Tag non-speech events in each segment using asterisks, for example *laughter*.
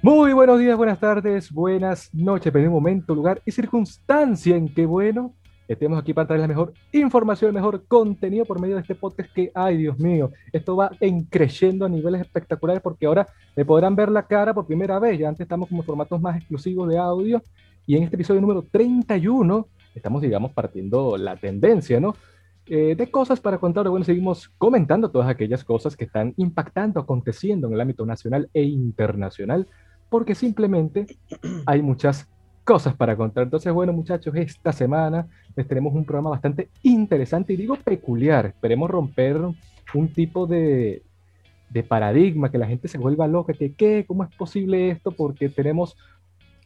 Muy buenos días, buenas tardes, buenas noches, pero momento, lugar y circunstancia en que, bueno, estemos aquí para traer la mejor información, el mejor contenido por medio de este podcast que, ay Dios mío, esto va en creciendo a niveles espectaculares porque ahora me podrán ver la cara por primera vez, ya antes estamos como formatos más exclusivos de audio y en este episodio número 31 estamos, digamos, partiendo la tendencia, ¿no? Eh, de cosas para contar. Bueno, seguimos comentando todas aquellas cosas que están impactando, aconteciendo en el ámbito nacional e internacional porque simplemente hay muchas cosas para contar. Entonces, bueno, muchachos, esta semana les tenemos un programa bastante interesante y digo peculiar. Esperemos romper un tipo de, de paradigma, que la gente se vuelva loca, que qué, cómo es posible esto, porque tenemos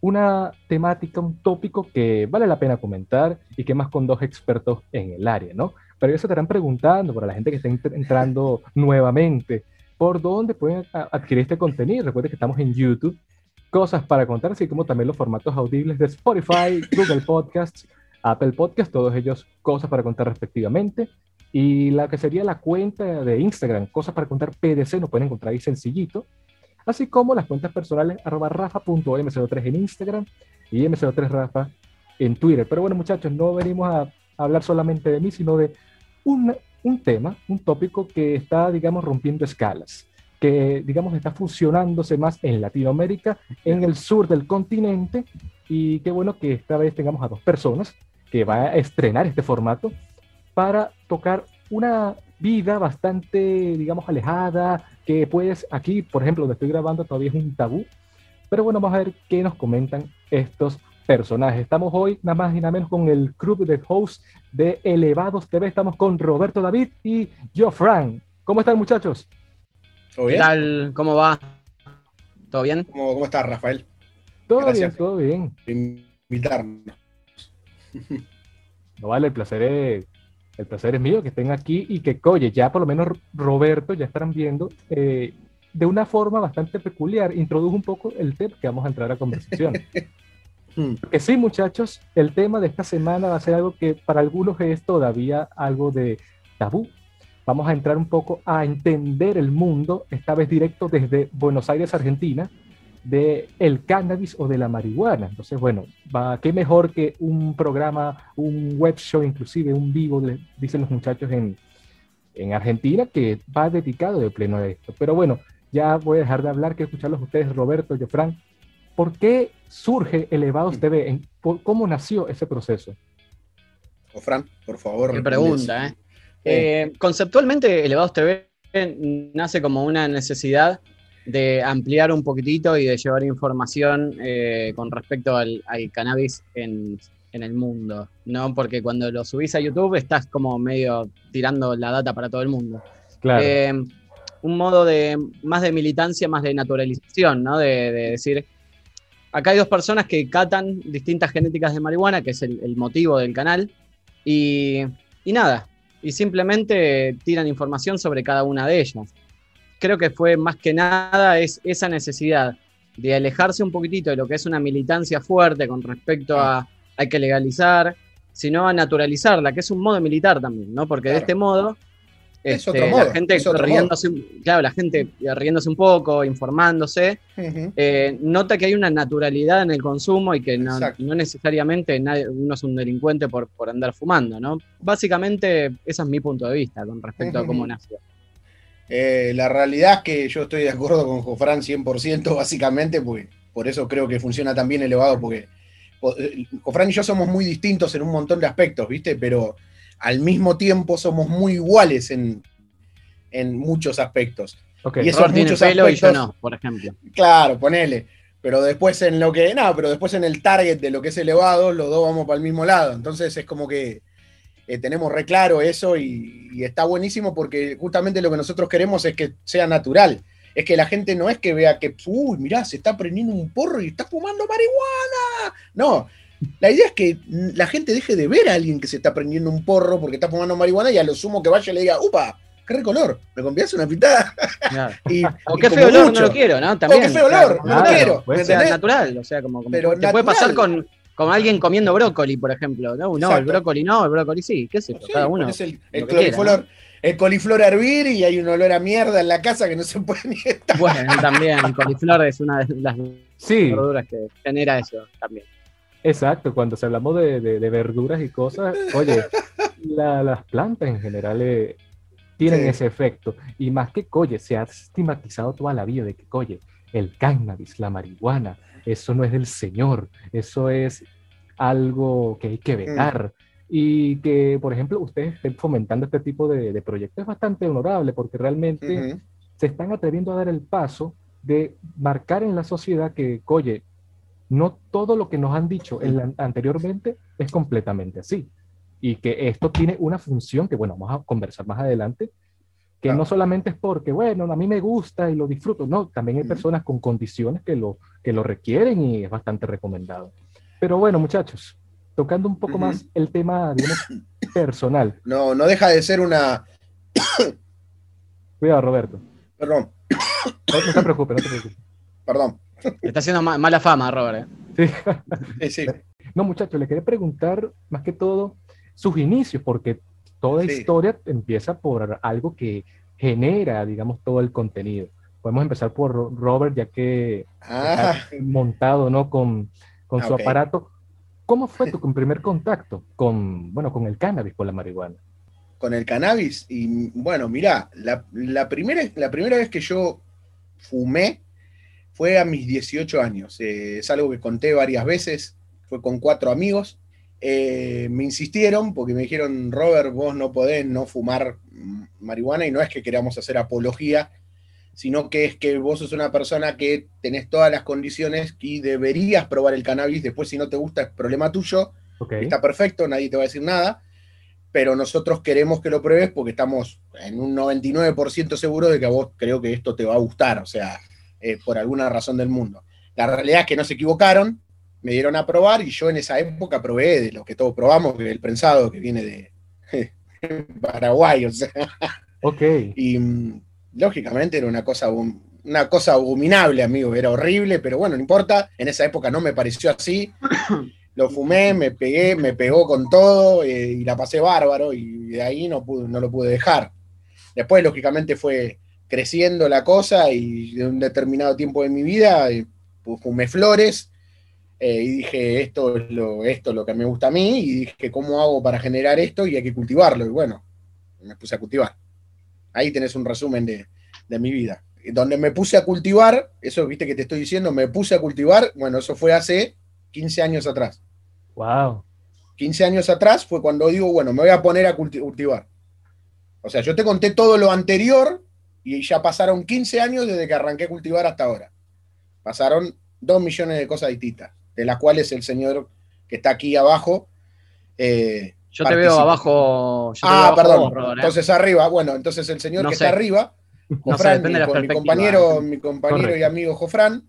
una temática, un tópico que vale la pena comentar y que más con dos expertos en el área, ¿no? Pero se estarán preguntando, para la gente que está entrando *laughs* nuevamente, ¿por dónde pueden adquirir este contenido? Recuerden que estamos en YouTube cosas para contar, así como también los formatos audibles de Spotify, Google Podcasts, Apple Podcasts, todos ellos cosas para contar respectivamente. Y la que sería la cuenta de Instagram, cosas para contar PDC, nos pueden encontrar ahí sencillito. Así como las cuentas personales arroba rafa.m03 en Instagram y m03rafa en Twitter. Pero bueno, muchachos, no venimos a hablar solamente de mí, sino de un, un tema, un tópico que está, digamos, rompiendo escalas que, digamos, está fusionándose más en Latinoamérica, en el sur del continente, y qué bueno que esta vez tengamos a dos personas que va a estrenar este formato para tocar una vida bastante, digamos, alejada, que pues aquí, por ejemplo, donde estoy grabando todavía es un tabú, pero bueno, vamos a ver qué nos comentan estos personajes. Estamos hoy nada más y nada menos con el club de hosts de Elevados TV. Estamos con Roberto David y yo, Frank. ¿Cómo están, muchachos? ¿Qué tal? ¿Cómo va? ¿Todo bien? ¿Cómo, cómo estás, Rafael? Todo bien, todo bien. Invitarnos. *laughs* No vale, el placer es, el placer es mío que estén aquí y que, oye, ya por lo menos Roberto, ya estarán viendo, eh, de una forma bastante peculiar, introdujo un poco el tema que vamos a entrar a conversación. *laughs* Hmm. que sí, muchachos, el tema de esta semana va a ser algo que para algunos es todavía algo de tabú, Vamos a entrar un poco a entender el mundo, esta vez directo desde Buenos Aires, Argentina, de el cannabis o de la marihuana. Entonces, bueno, va, qué mejor que un programa, un web show, inclusive un vivo, dicen los muchachos en, en Argentina, que va dedicado de pleno a esto. Pero bueno, ya voy a dejar de hablar, que escucharlos ustedes, Roberto, Jofran. ¿Por qué surge Elevados TV? En, ¿Cómo nació ese proceso? O Fran, por favor. Qué pregunta, ¿eh? Eh, conceptualmente, Elevados TV nace como una necesidad de ampliar un poquitito y de llevar información eh, con respecto al, cannabis en, el mundo, ¿no? Porque cuando lo subís a YouTube estás como medio tirando la data para todo el mundo. Claro. Eh, un modo de más de militancia, más de naturalización, ¿no? De, decir, acá hay dos personas que catan distintas genéticas de marihuana, que es el, motivo del canal, y, y nada, y simplemente tiran información sobre cada una de ellas. Creo que fue más que nada es esa necesidad de alejarse un poquitito de lo que es una militancia fuerte con respecto a hay que legalizar, sino a naturalizarla, que es un modo militar también, ¿no? Porque de este modo es otro este, modo, la gente riéndose, claro, la gente riéndose un poco, informándose, eh, nota que hay una naturalidad en el consumo y que no, necesariamente nadie, uno es un delincuente por, por andar fumando, ¿no? Básicamente, ese es mi punto de vista con respecto a cómo nació. Eh, la realidad es que yo estoy de acuerdo con Jofran 100%, *laughs* básicamente, pues por eso creo que funciona tan bien elevado, porque eh, Jofran y yo somos muy distintos en un montón de aspectos, ¿viste? Pero al mismo tiempo somos muy iguales en, muchos aspectos. y esos muchos aspectos, y yo no, por ejemplo. Claro, ponele. Pero después en lo que. No, pero después en el target de lo que es elevado, los dos vamos para el mismo lado. Entonces es como que eh, tenemos re claro eso y, está buenísimo porque justamente lo que nosotros queremos es que sea natural. Es que la gente no es que vea que, uy, mirá, se está prendiendo un porro y está fumando marihuana. No, la idea es que la gente deje de ver a alguien que se está prendiendo un porro porque está fumando marihuana y a lo sumo que vaya y le diga, upa, qué recolor, ¿me convías una pitada? *laughs* o qué feo olor, no lo quiero, ¿no? También, o qué feo olor, no lo quiero. Puede ser natural, o sea, como, Pero te puede pasar con, con alguien comiendo brócoli, por ejemplo. No, no el brócoli no, el brócoli sí, qué sé yo, cada uno. Es el, el el coliflor a hervir y hay un olor a mierda en la casa que no se puede ni estar. Bueno, también el coliflor es una de las Sí, verduras que genera eso también. Exacto. Cuando se hablamos de, de- de verduras y cosas, oye, la- las plantas en general eh, tienen Sí. ese efecto. Y más que, oye, se ha estigmatizado toda la vida de que, oye, el cannabis, la marihuana, eso no es del Señor, eso es algo que hay que vetar. Y que, por ejemplo, ustedes estén fomentando este tipo de, de proyectos es bastante honorable porque realmente Ujú. se están atreviendo a dar el paso de marcar en la sociedad que, oye, no todo lo que nos han dicho en la- anteriormente es completamente así. Y que esto tiene una función que, bueno, vamos a conversar más adelante, que Claro. no solamente es porque, bueno, a mí me gusta y lo disfruto, no, también hay personas con condiciones que lo, que lo requieren y es bastante recomendado. Pero bueno, muchachos, tocando un poco Ujú. más el tema, digamos, *coughs* personal. No, no deja de ser una. *coughs* Cuidado, Roberto. Perdón, *coughs* No, no te preocupes, no te preocupes. perdón. Le está haciendo ma- mala fama, Robert. ¿eh? Sí. Sí, sí. No, muchachos, le quería preguntar más que todo sus inicios, porque toda Sí. historia empieza por algo que genera, digamos, todo el contenido. Podemos empezar por Ro- Robert, ya que Ah, está montado, ¿no? Con, con Ah, su ok. aparato. ¿Cómo fue tu primer contacto con, bueno, con el cannabis, con la marihuana? con el cannabis. Y bueno, mirá, la, la primera, la primera vez que yo fumé fue a mis 18 años. Eh, es algo que conté varias veces. Fue con cuatro amigos. Eh, me insistieron porque me dijeron, Robert, vos no podés no fumar marihuana y no es que queramos hacer apología, sino que es que vos sos una persona que tenés todas las condiciones y deberías probar el cannabis. Después, si no te gusta, es problema tuyo. Está perfecto, nadie te va a decir nada, pero nosotros queremos que lo pruebes porque estamos en un 99% seguros de que a vos creo que esto te va a gustar, o sea, eh, por alguna razón del mundo. La realidad es que no se equivocaron, me dieron a probar y yo en esa época probé de lo que todos probamos, que es el prensado que viene de *laughs* Paraguay, o sea, Ok. y mm, lógicamente era una cosa, una cosa abominable, amigo, era horrible, pero bueno, no importa, en esa época no me pareció así. *coughs* Lo fumé, me pegué, me pegó con todo eh, y la pasé bárbaro y de ahí no, pude, no lo pude dejar. Después, lógicamente, fue creciendo la cosa y de un determinado tiempo de mi vida eh, fu- fumé flores eh, y dije, esto es, lo, esto es lo que me gusta a mí y dije, ¿cómo hago para generar esto? Y hay que cultivarlo. Y bueno, me puse a cultivar. Ahí tenés un resumen de, de mi vida. Donde me puse a cultivar, eso viste que te estoy diciendo, me puse a cultivar, bueno, eso fue hace 15 años atrás. Wow. 15 años atrás fue cuando digo, bueno, me voy a poner a culti- cultivar. O sea, yo te conté todo lo anterior y ya pasaron 15 años desde que arranqué a cultivar hasta ahora. Pasaron 2 millones de cosas distintas, de las cuales el señor que está aquí abajo. eh, Yo te veo abajo. yo te veo Ah, abajo perdón. vos, ¿eh? Entonces arriba, bueno, entonces el señor No que sé. está arriba, No sé, mi, compañero, mi compañero y amigo Jofran,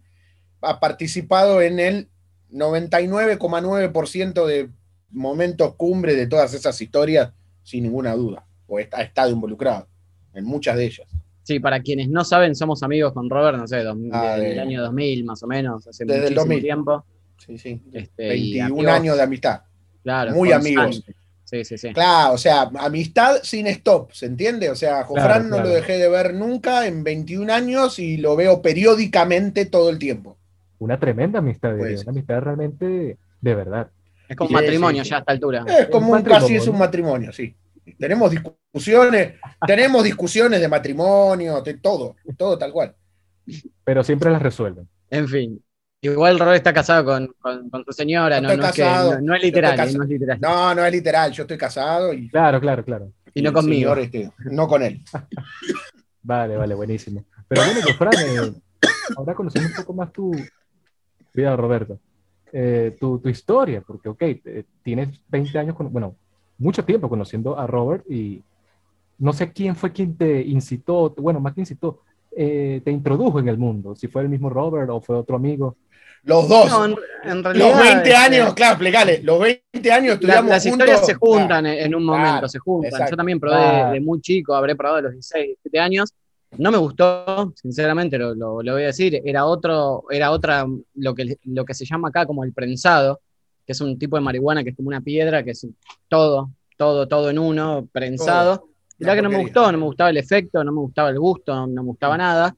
ha participado en el 99,9% de momentos cumbre de todas esas historias, sin ninguna duda, o está- ha estado involucrado en muchas de ellas. Sí, para quienes no saben, somos amigos con Robert, no sé, dos- Ah, desde de- el año 2000 más o menos, hace Desde el muchísimo 2000. tiempo. Sí, sí. Este, y 21 amigos, años de amistad. claro, muy amigos. Sí, sí, sí. Claro, o sea, amistad sin stop, ¿se entiende? O sea, Jofran Claro, no claro. lo dejé de ver nunca en 21 años y lo veo periódicamente todo el tiempo. Una tremenda amistad, Pues. una amistad realmente de verdad. Es como Sí, matrimonio sí, sí. ya a esta altura. Es como Un un casi es un matrimonio, sí. Tenemos discusiones, tenemos discusiones de matrimonio, de todo, todo tal cual. Pero siempre las resuelven. En fin. Igual Robert está casado con, con, con su señora, no, Estoy no es, que- casado, no- no es literal, no es literal. No, no es literal, yo estoy casado y, Claro, claro, claro. Y no conmigo. señor, este, no con él. *laughs* Vale, vale, buenísimo. Pero bueno, Jofran, eh, ahora conociendo un poco más tu. Cuidado, Roberto. eh, tu, tu historia, porque, ok, eh, tienes 20 años, con, bueno, mucho tiempo conociendo a Robert y no sé quién fue quien te incitó, bueno, más que incitó, eh, te introdujo en el mundo, si fue el mismo Robert o fue otro amigo. Los dos, No, en, en realidad. los 20 este, años, claro, explicale, los 20 años la- estudiamos las juntos. historias se juntan Claro, en, en un momento, claro, se juntan. exacto. Yo también probé Claro. de, de muy chico, habré probado de los 16, 17 años. No me gustó, sinceramente lo, lo- lo voy a decir. Era otro, era otra, lo que, lo que se llama acá como el prensado, que es un tipo de marihuana que es como una piedra, que es todo, todo, todo en uno, prensado. Mirá que no me gustó, no me gustaba el efecto, no me gustaba el gusto, no, no me gustaba nada.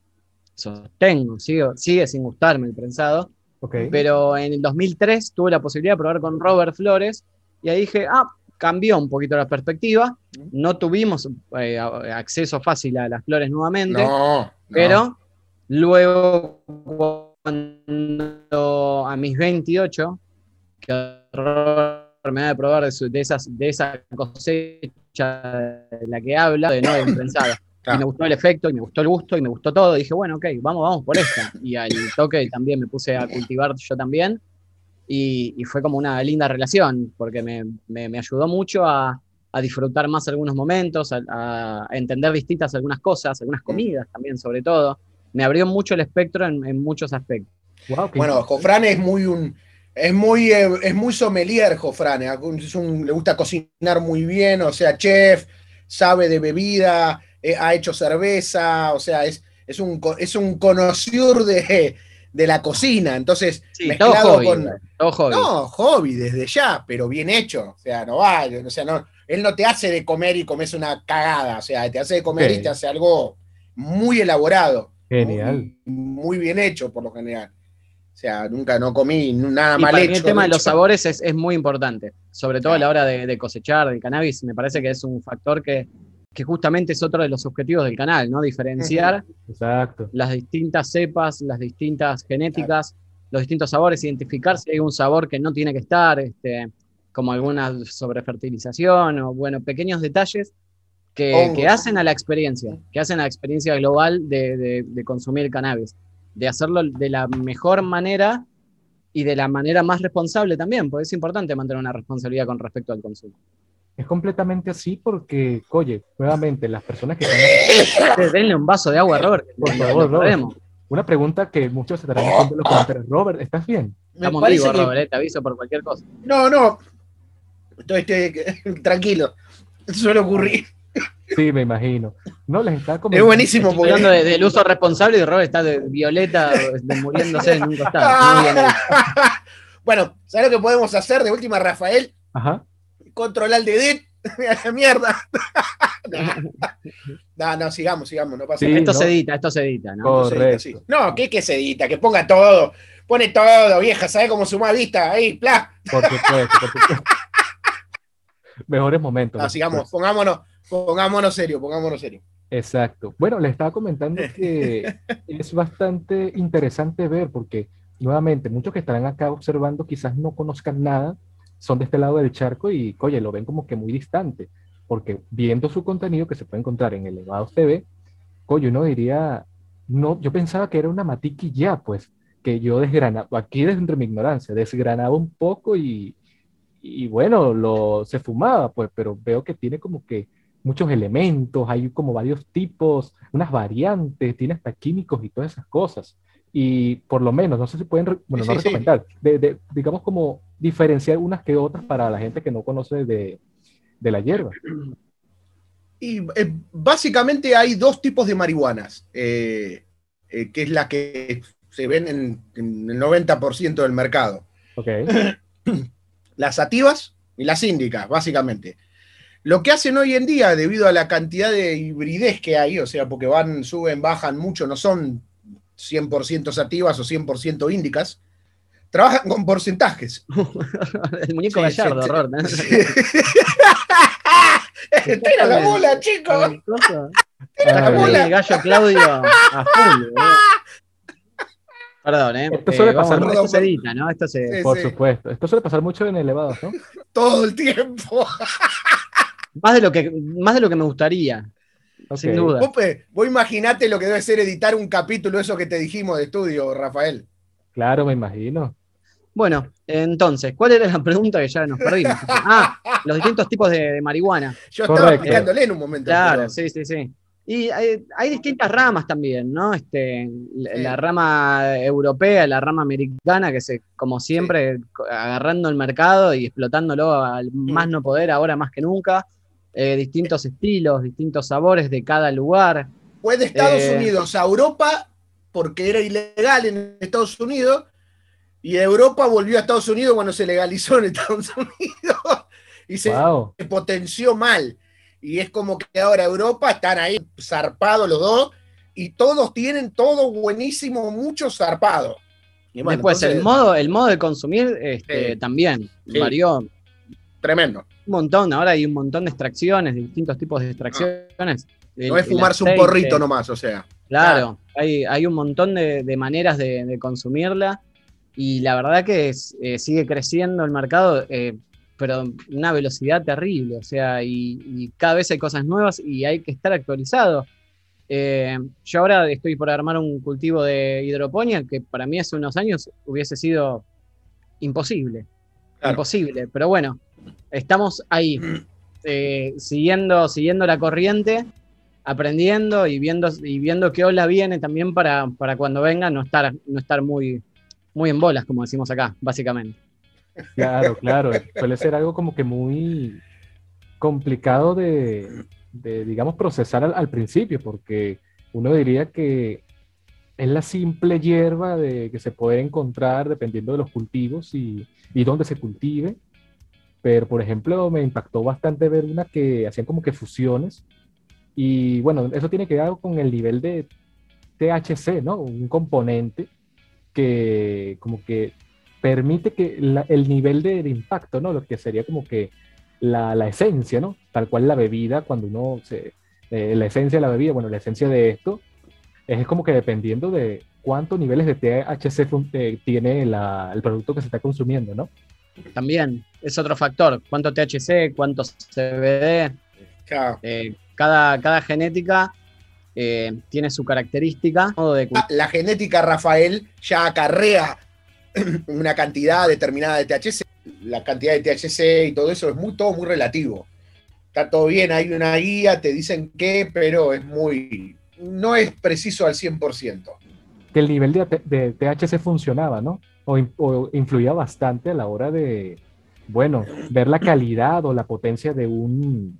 Sostengo, sigo, sigue sin gustarme el prensado. Ok. Pero en el 2003 tuve la posibilidad de probar con Robert Flores y ahí dije, ah, cambió un poquito la perspectiva. No tuvimos eh, a- acceso fácil a las flores nuevamente, No, no. pero luego cuando a mis 28, que me da de probar de, su- de esas, de esa cosecha de la que habla, de no de prensada. Claro. *coughs* Y me gustó el efecto, y me gustó el gusto, y me gustó todo. Dije, bueno, ok, vamos, vamos por esta. Y al toque también me puse a cultivar yo también. Y, y fue como una linda relación, porque me, me- me ayudó mucho a, a disfrutar más algunos momentos, a, a entender distintas algunas cosas, algunas comidas también, sobre todo. Me abrió mucho el espectro en, en muchos aspectos. Wow, Bueno, Jofran es muy un. Es muy, eh, es muy sommelier, Jofran. eh, es un- le gusta cocinar muy bien, o sea, chef, sabe de bebida, eh, ha hecho cerveza, o sea, es, es un, es un conocido de, de la cocina. Entonces, Sí, mezclado hobby. con. hobby. No, hobby desde ya, pero bien hecho. O sea, no va, o sea, no, él no te hace de comer y comes una cagada, o sea, te hace de comer y te hace algo muy elaborado. Genial. Muy, muy bien hecho, por lo general. O sea, nunca no comí nada Y mal para hecho. mí el tema de de los sabores es, es muy importante, sobre todo a la hora de, de cosechar del cannabis. Me parece que es un factor que, que justamente es otro de los objetivos del canal, ¿no? Diferenciar Exacto. las distintas cepas, las distintas genéticas, los distintos sabores, identificar si hay un sabor que no tiene que estar, este, como alguna sobrefertilización o, bueno, pequeños detalles que, que hacen a la experiencia, que hacen a la experiencia global de, de- de consumir cannabis, de hacerlo de la mejor manera y de la manera más responsable también, porque es importante mantener una responsabilidad con respecto al consumo. Es completamente así porque, oye, nuevamente, las personas que están Denle un vaso de agua a Robert, Por favor, Robert. Una pregunta que muchos se estarán haciendo en los comentarios. Robert, ¿estás bien? Me Estamos vivos, que- Robert, eh, te aviso por cualquier cosa. No, no. Estoy, estoy- *laughs* tranquilo. Eso suele ocurrir. Sí, me imagino. No, les estaba Es comentando. buenísimo Estoy porque. hablando de- del uso responsable y Robert está de violeta de muriéndose en un costado. *laughs* Bueno, ¿sabes lo que podemos hacer? De última, Rafael, Ajá. controlar el. *laughs* A la mierda. *laughs* no, no, sigamos, sigamos, no pasa Sí, nada. Esto ¿no? se edita, esto se edita, ¿no? Se edita, Correcto. sí. No, ¿qué que se edita? Que ponga todo. Pone todo, vieja. ¿Sabes cómo suma vista? Ahí, pla. Por supuesto, por supuesto. Mejores momentos. No, sigamos, pongámonos, pongámonos serio, pongámonos serio. Exacto. Bueno, les estaba comentando *laughs* que es bastante interesante ver porque, nuevamente, muchos que estarán acá observando quizás no conozcan nada, son de este lado del charco y, oye, lo ven como que muy distante, porque viendo su contenido que se puede encontrar en Elevados TV, oye, uno diría, no, yo pensaba que era una matiqui ya, pues, que yo desgranaba, aquí desde mi ignorancia, desgranaba un poco y, y bueno, lo, se fumaba, pues, pero veo que tiene como que muchos elementos, hay como varios tipos, unas variantes, tiene hasta químicos y todas esas cosas. Y por lo menos, no sé si pueden, bueno, Sí, no sí, sí. recomendar, de, de- digamos como diferenciar unas que otras para la gente que no conoce de, de la hierba. Y eh, básicamente hay dos tipos de marihuanas, eh, eh, que es la que se ven en, en el 90% del mercado. ¿Ok? *clears throat* Las sativas y las índicas, básicamente. Lo que hacen hoy en día, debido a la cantidad de hibridez que hay, o sea, porque van, suben, bajan mucho, no son 100% sativas o 100% índicas, trabajan con porcentajes. *laughs* El muñeco Sí, gallardo, sí. Robert. ¿no? *laughs* *laughs* Tira la bola, Con chicos. Tira la Ah, bola. el gallo Claudio a full. boludo. Perdón, ¿eh? Esto Eh, suele vamos, pasar esto mucho. se edita, ¿no? Esto se... Sí, Por sí. supuesto. Esto suele pasar mucho en elevados, ¿no? Todo el tiempo. Más, de lo que, más de lo que me gustaría, sin Ok. duda. Vos, pe- vos imaginate lo que debe ser editar un capítulo, eso que te dijimos de estudio, Rafael. Claro, me imagino. Bueno, entonces, ¿cuál era la pregunta que ya nos perdimos? *laughs* Ah, los distintos tipos de, de marihuana. Yo estaba Correcto. explicándole en un momento. Claro, pero- sí, sí, sí. Y hay, hay distintas ramas también, ¿no? Este, la, Sí. la rama europea, la rama americana, que se, como siempre, agarrando el mercado y explotándolo al más no poder, ahora más que nunca. Eh, distintos estilos, distintos sabores de cada lugar. Fue de Estados Eh. Unidos a Europa porque era ilegal en Estados Unidos y Europa volvió a Estados Unidos cuando se legalizó en Estados *laughs* Unidos y se Wow. potenció mal. Y es como que ahora Europa están ahí zarpados los dos y todos tienen todo buenísimo, mucho zarpado. Y Después, el, modo, el modo de consumir este, también varió. Tremendo. Un montón, ahora hay un montón de extracciones, distintos tipos de extracciones. No es fumarse un porrito nomás, o sea. Claro, Hay, hay, un montón de, maneras de, consumirla y la verdad que eh, sigue creciendo el mercado, eh, pero una velocidad terrible, o sea, y, cada vez hay cosas nuevas y hay que estar actualizado. Eh, yo ahora estoy por armar un cultivo de hidroponía que para mí hace unos años hubiese sido imposible. Imposible, pero bueno, estamos ahí, *clears throat* siguiendo, siguiendo la corriente aprendiendo y viendo, y viendo qué ola viene también para, para cuando venga no estar, no estar muy, muy en bolas, como decimos acá, básicamente. Claro, claro. Suele ser algo como que muy complicado de, digamos, procesar al, principio, porque uno diría que es la simple hierba de, que se puede encontrar dependiendo de los cultivos y, y dónde se cultive. Pero, por ejemplo, me impactó bastante ver una que hacían como que fusiones y bueno, eso tiene que ver con el nivel de THC, ¿no? Un componente que como que permite que el nivel de, impacto, ¿no? Lo que sería como que la, la, esencia, ¿no? Tal cual la bebida, cuando uno se... Eh, la esencia de la bebida, bueno, la esencia de esto es como que dependiendo de cuántos niveles de THC eh, tiene el producto que se está consumiendo, ¿no? También es otro factor, cuánto THC, cuánto CBD. Claro. Eh, cada, genética eh, tiene su característica. Ah, la, genética, Rafael, ya acarrea *clears throat* una cantidad determinada de THC. La cantidad de THC y todo eso es muy, todo muy relativo. Está todo bien, hay una guía, te dicen qué, pero es muy. no es preciso al 100%. Que el nivel de, THC funcionaba, ¿no? O, o, influía bastante a la hora de, bueno, ver la calidad o la potencia de un,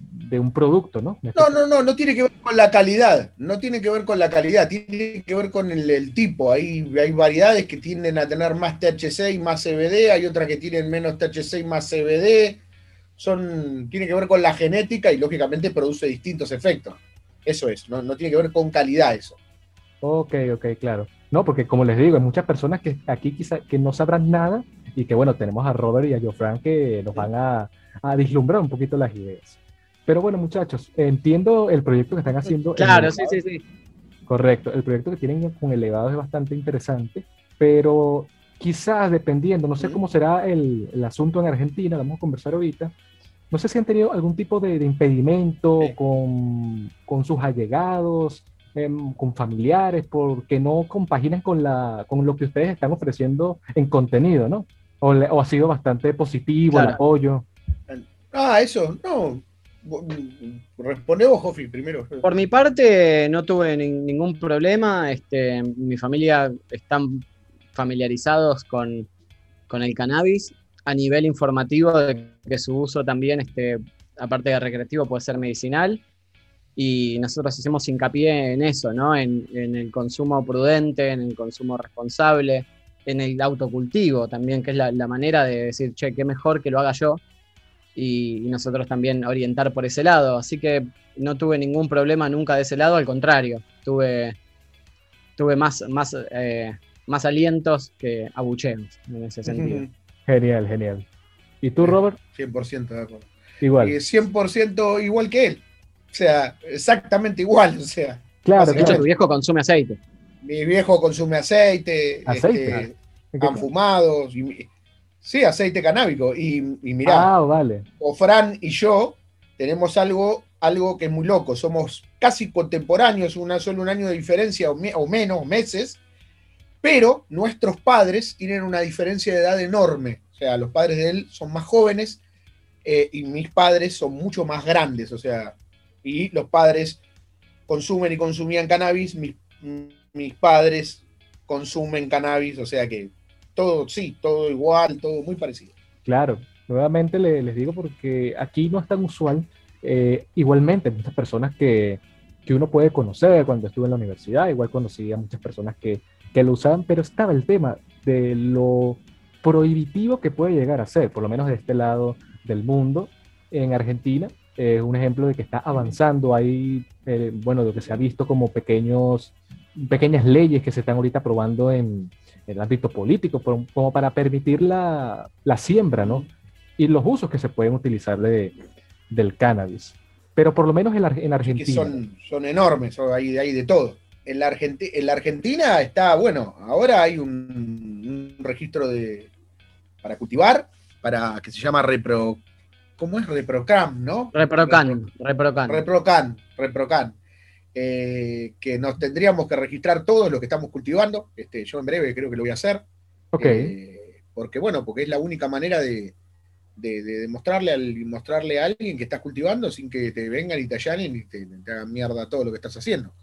de un producto, ¿no? No, no, no, no tiene que ver con la calidad, no tiene que ver con la calidad, tiene que ver con el, tipo. Hay, hay variedades que tienden a tener más THC y más CBD, hay otras que tienen menos THC y más CBD. Son, tiene que ver con la genética y lógicamente produce distintos efectos. Eso es, no, no tiene que ver con calidad eso. Ok, ok, claro. No, porque como les digo, hay muchas personas que aquí quizá que no sabrán nada y que bueno, tenemos a Robert y a Jofran que nos van a, a vislumbrar un poquito las ideas. Pero bueno, muchachos, entiendo el proyecto que están haciendo. Claro, sí, sí, sí. Correcto, el proyecto que tienen con Elevado es bastante interesante, pero quizás dependiendo, no sé cómo será el, asunto en Argentina, vamos a conversar ahorita, no sé si han tenido algún tipo de, impedimento con, con, sus allegados, em, con familiares, porque no compaginan con, la, con lo que ustedes están ofreciendo en contenido, ¿no? O, o ha sido bastante positivo el apoyo. Ah, eso, no, Responde vos, Jofi, primero. Por mi parte, no tuve ningún problema. Este, mi familia están familiarizados con, el cannabis a nivel informativo de que su uso también, este, aparte de recreativo, puede ser medicinal. Y nosotros hacemos hincapié en eso, ¿no? En, el consumo prudente, en el consumo responsable, en el autocultivo también, que es la, la manera de decir, che, qué mejor que lo haga yo y, nosotros también orientar por ese lado. Así que no tuve ningún problema nunca de ese lado, al contrario, tuve, tuve más, más, eh, más alientos que abucheos en ese sentido. Genial, genial. ¿Y tú, Robert? 100% de acuerdo. Igual. 100% igual que él. O sea, exactamente igual. O sea, claro, claro. tu viejo consume aceite. Mi viejo consume aceite, ¿Aceite? Este, han fumado. Y, Sí, aceite canábico. Y, y mirá, ah, vale. o Fran y yo tenemos algo, algo que es muy loco. Somos casi contemporáneos, una, solo un año de diferencia o, menos, meses, pero nuestros padres tienen una diferencia de edad enorme. O sea, los padres de él son más jóvenes eh, y mis padres son mucho más grandes. O sea, y los padres consumen y consumían cannabis, mis, mis padres consumen cannabis, o sea que todo, sí, todo igual, todo muy parecido. Claro, nuevamente les digo porque aquí no es tan usual. Eh, igualmente, muchas personas que, que, uno puede conocer cuando estuve en la universidad, igual conocí a muchas personas que, que lo usaban, pero estaba el tema de lo prohibitivo que puede llegar a ser, por lo menos de este lado del mundo, en Argentina, es un ejemplo de que está avanzando. Hay, eh, bueno, lo que se ha visto como pequeños, pequeñas leyes que se están ahorita aprobando en, el ámbito político, como para permitir la, la, siembra, ¿no? Y los usos que se pueden utilizar de, del cannabis. Pero por lo menos en, en Argentina. son, son enormes, hay, hay de todo. En la, en la Argentina está, bueno, ahora hay un, un registro de, para cultivar, para que se llama repro, ¿cómo es? Reprocam, ¿no? Reprocan, Reprocan. Reprocan, Reprocan. Eh, que nos tendríamos que registrar todos lo que estamos cultivando. Este, yo en breve creo que lo voy a hacer. Ok. Eh, porque bueno, porque es la única manera de, de, demostrarle, al, mostrarle a alguien que estás cultivando sin que te vengan y te allanen y te, hagan mierda todo lo que estás haciendo.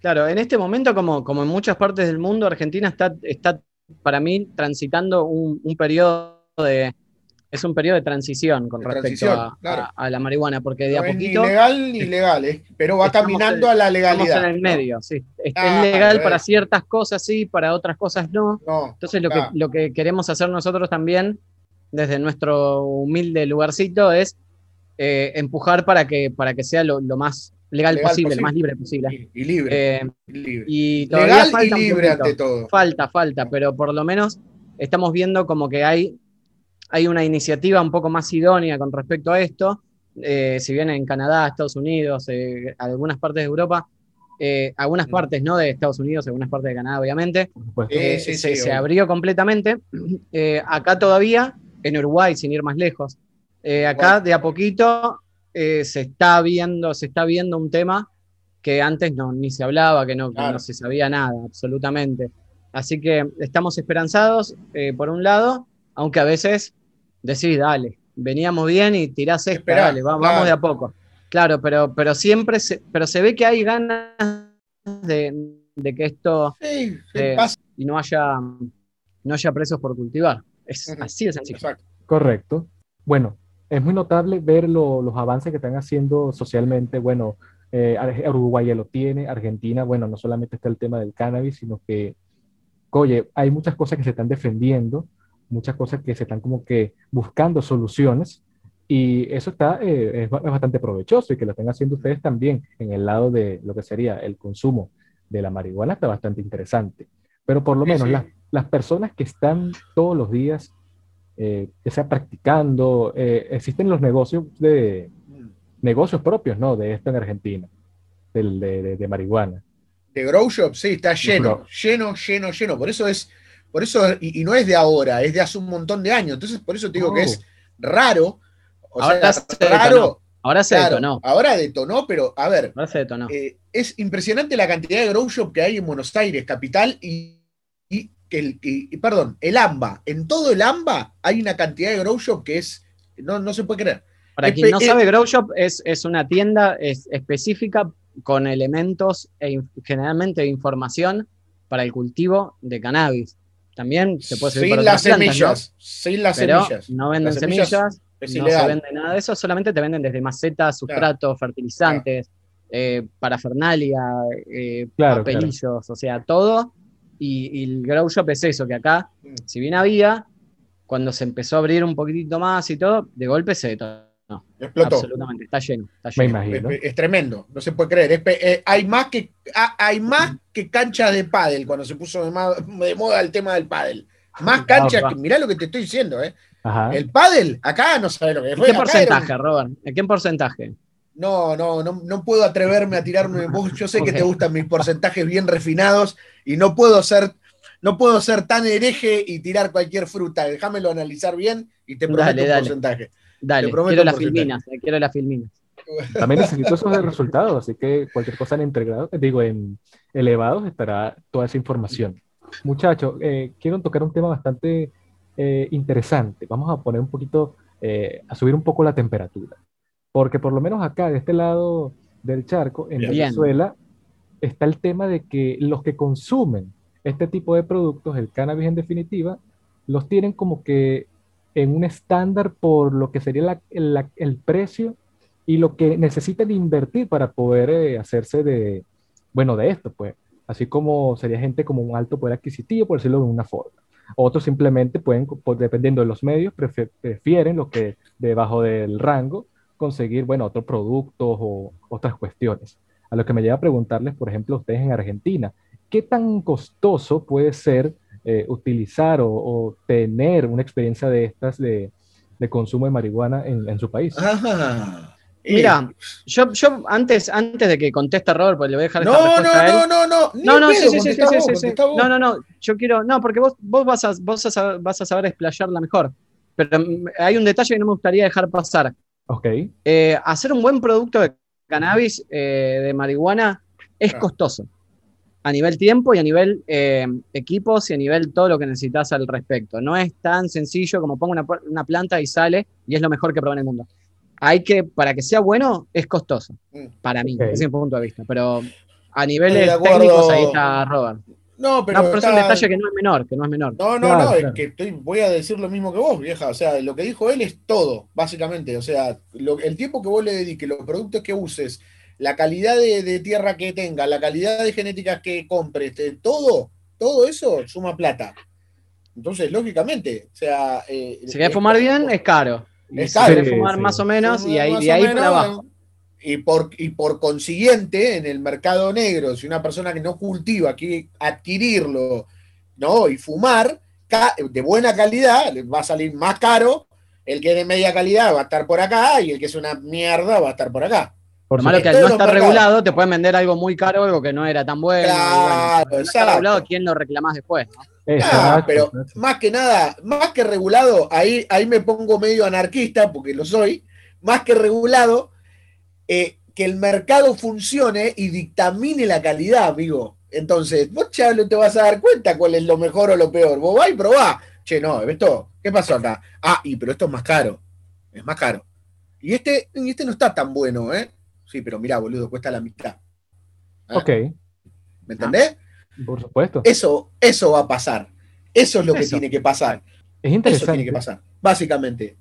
claro, en este momento, como, como en muchas partes del mundo, Argentina está, está para mí transitando un, un periodo de, es un periodo de transición con respecto a, la marihuana, porque de a poquito. Ni legal ni ilegal, pero va caminando a la legalidad. en el medio, sí. Es, ah, legal para ciertas cosas, sí, para otras cosas no. Entonces, lo, que, lo que queremos hacer nosotros también, desde nuestro humilde lugarcito, es eh, empujar para que, para que sea lo, más legal, posible, lo más libre posible. Y, libre. Eh, y legal y libre ante todo. Falta, falta, pero por lo menos estamos viendo como que hay hay una iniciativa un poco más idónea con respecto a esto. Eh, si bien en Canadá, Estados Unidos, eh, algunas partes de Europa, eh, algunas partes no de Estados Unidos, algunas partes de Canadá, obviamente, se, abrió completamente. *clears throat* acá todavía, en Uruguay, sin ir más lejos, acá de a poquito se está viendo, se está viendo un tema que antes no, ni se hablaba, que no, que no se sabía nada, absolutamente. Así que estamos esperanzados, por un lado, aunque a veces decís, dale, veníamos bien y tirás esto, dale, vamos, de a poco. Claro, pero, pero siempre se, pero se ve que hay ganas de, que esto sí, y no haya, no haya presos por cultivar. Es así de sencillo. Correcto. Bueno, es muy notable ver los avances que están haciendo socialmente. Bueno, eh, Uruguay ya lo tiene, Argentina, bueno, no solamente está el tema del cannabis, sino que, oye, hay muchas cosas que se están defendiendo muchas cosas que se están como que buscando soluciones y eso está, eh, es, bastante provechoso y que lo estén haciendo ustedes también en el lado de lo que sería el consumo de la marihuana está bastante interesante. Pero por lo menos Las, las, personas que están todos los días, eh, que sea practicando, eh, existen los negocios de negocios propios, ¿no? De esto en Argentina, de, de, marihuana. De grow shop, sí, está lleno, lleno, lleno, lleno. Por eso es por eso, y, no es de ahora, es de hace un montón de años. Entonces, por eso te digo que es oh. raro. ahora se raro. Ahora se detonó. Ahora detonó, pero a ver. Ahora se detonó. Eh, es impresionante la cantidad de grow shop que hay en Buenos Aires, capital, y, y, el, perdón, el AMBA. En todo el AMBA hay una cantidad de grow shop que es. No, no se puede creer. Para quien no sabe, Grow Shop es, es una tienda específica con elementos e generalmente de información para el cultivo de cannabis también se puede servir sin las semillas, sin las semillas. No venden semillas, no se vende nada de eso, solamente te venden desde macetas, sustratos, fertilizantes, eh, parafernalia, eh, papelillos, o sea, todo. Y, el grow shop es eso, que acá, mm. si bien había, cuando se empezó a abrir un poquitito más y todo, de golpe se Explotó. Absolutamente, está lleno. Está lleno. Es, tremendo, no se puede creer. Eh, hay, más que, hay más que canchas de pádel cuando se puso de, moda el tema del pádel. Más ah, canchas que, mirá lo que te estoy diciendo, ¿eh? El pádel, acá no sabe lo que es. ¿En qué porcentaje, Robert? ¿En qué porcentaje? No, no, no, no puedo atreverme a tirarme. yo sé que te gustan mis porcentajes bien refinados y no puedo ser, no puedo ser tan hereje y tirar cualquier fruta. Déjamelo analizar bien y te prometo un porcentaje. Dale, quiero las filminas, eh, quiero las filminas. *laughs* También necesito esos resultados, así que cualquier cosa en integrado, digo, en elevados estará toda esa información. Muchachos, eh, quiero tocar un tema bastante eh, interesante. Vamos a poner un poquito, a subir un poco la temperatura. Porque por lo menos acá, de este lado del charco, en Venezuela, está el tema de que los que consumen este tipo de productos, el cannabis en definitiva, los tienen como que en un estándar por lo que sería el precio y lo que necesitan invertir para poder eh, hacerse de, bueno, de esto, pues. Así como sería gente como un alto poder adquisitivo, por decirlo de una forma. Otros simplemente pueden, dependiendo de los medios, prefieren lo que debajo del rango, conseguir, bueno, otros productos o otras cuestiones. A lo que me lleva a preguntarles, por ejemplo, ustedes en Argentina, ¿qué tan costoso puede ser eh, utilizar o, tener una experiencia de estas de, consumo de marihuana en, su país? Mira, yo, yo antes, antes de que conteste Robert, pues le voy a dejar no, esta no, a él. No, no, no, no, no, sí, sí, sí, sí, sí, No, no, no, yo quiero, no, porque vos, vos vas a, vos vas a saber explayarla mejor. Pero mm, hay un detalle que no me gustaría dejar pasar. Ok. Eh, hacer un buen producto de cannabis, eh, de marihuana, es costoso. A nivel tiempo y a nivel eh, equipos y a nivel todo lo que necesitas al respecto. No es tan sencillo como pongo una, una planta y sale y es lo mejor que probé en el mundo hay que, para que sea bueno, es costoso. Mm. Para mí, desde mi punto de vista. Pero a niveles técnicos ahí está Robert. No, pero, es un detalle que no es menor, que no es menor. No, no, no, es que estoy, voy a decir lo mismo que vos, vieja. O sea, lo que dijo él es todo, básicamente. O sea, el tiempo que vos le dediques, los productos que uses, la calidad de, tierra que tenga, la calidad de genéticas que compres, todo, todo eso suma plata. Entonces, lógicamente, o sea. Eh, si quieres fumar bien, es caro. Es caro. fumar más o menos y ahí, de ahí para abajo. Y por, y por consiguiente, en el mercado negro, si una persona que no cultiva quiere adquirirlo ¿no? y fumar de buena calidad, va a salir más caro. El que es de media calidad va a estar por acá y el que es una mierda va a estar por acá. Por malo que al no estar regulado, te pueden vender algo muy caro, algo que no era tan bueno. Claro, bueno, está regulado, ¿quién lo reclamás después? Ah, pero más que nada, más que regulado, ahí, ahí me pongo medio anarquista, porque lo soy, más que regulado, eh, que el mercado funcione y dictamine la calidad, amigo. Entonces, vos ya te vas a dar cuenta cuál es lo mejor o lo peor. Vos vas y probá. Che, no, esto, ¿qué pasó acá? Ah, y pero esto es más caro. Es más caro. Y este, y este no está tan bueno, ¿eh? Sí, pero mira, boludo, cuesta la mitad. ¿Ah? Ok. ¿Me entendés? Por supuesto. Eso, eso va a pasar. Eso es lo que tiene que pasar. Es interesante. Eso tiene que pasar, básicamente.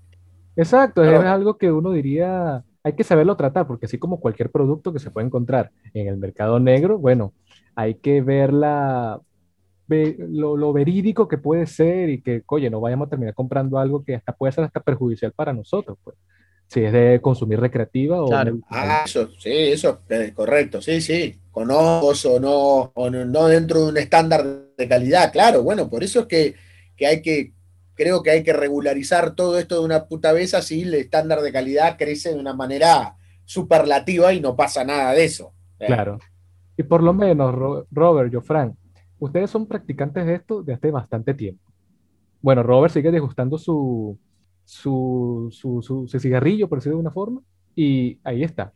Exacto, es algo que uno diría, hay que saberlo tratar, porque así como cualquier producto que se puede encontrar en el mercado negro, bueno, hay que ver lo, lo, verídico que puede ser y que, oye, no vayamos a terminar comprando algo que hasta puede ser hasta perjudicial para nosotros, pues. Si es de consumir recreativa o... Claro. Ah, eso, sí, eso es correcto, sí, sí con ojos o no, o no dentro de un estándar de calidad. Claro, bueno, por eso es que, hay que, creo que hay que regularizar todo esto de una puta vez, así el estándar de calidad crece de una manera superlativa y no pasa nada de eso. Claro. Y por lo menos, Robert, yo, Frank, ustedes son practicantes de esto desde hace bastante tiempo. Bueno, Robert sigue degustando su, su, su, su cigarrillo, por decirlo de una forma, y ahí está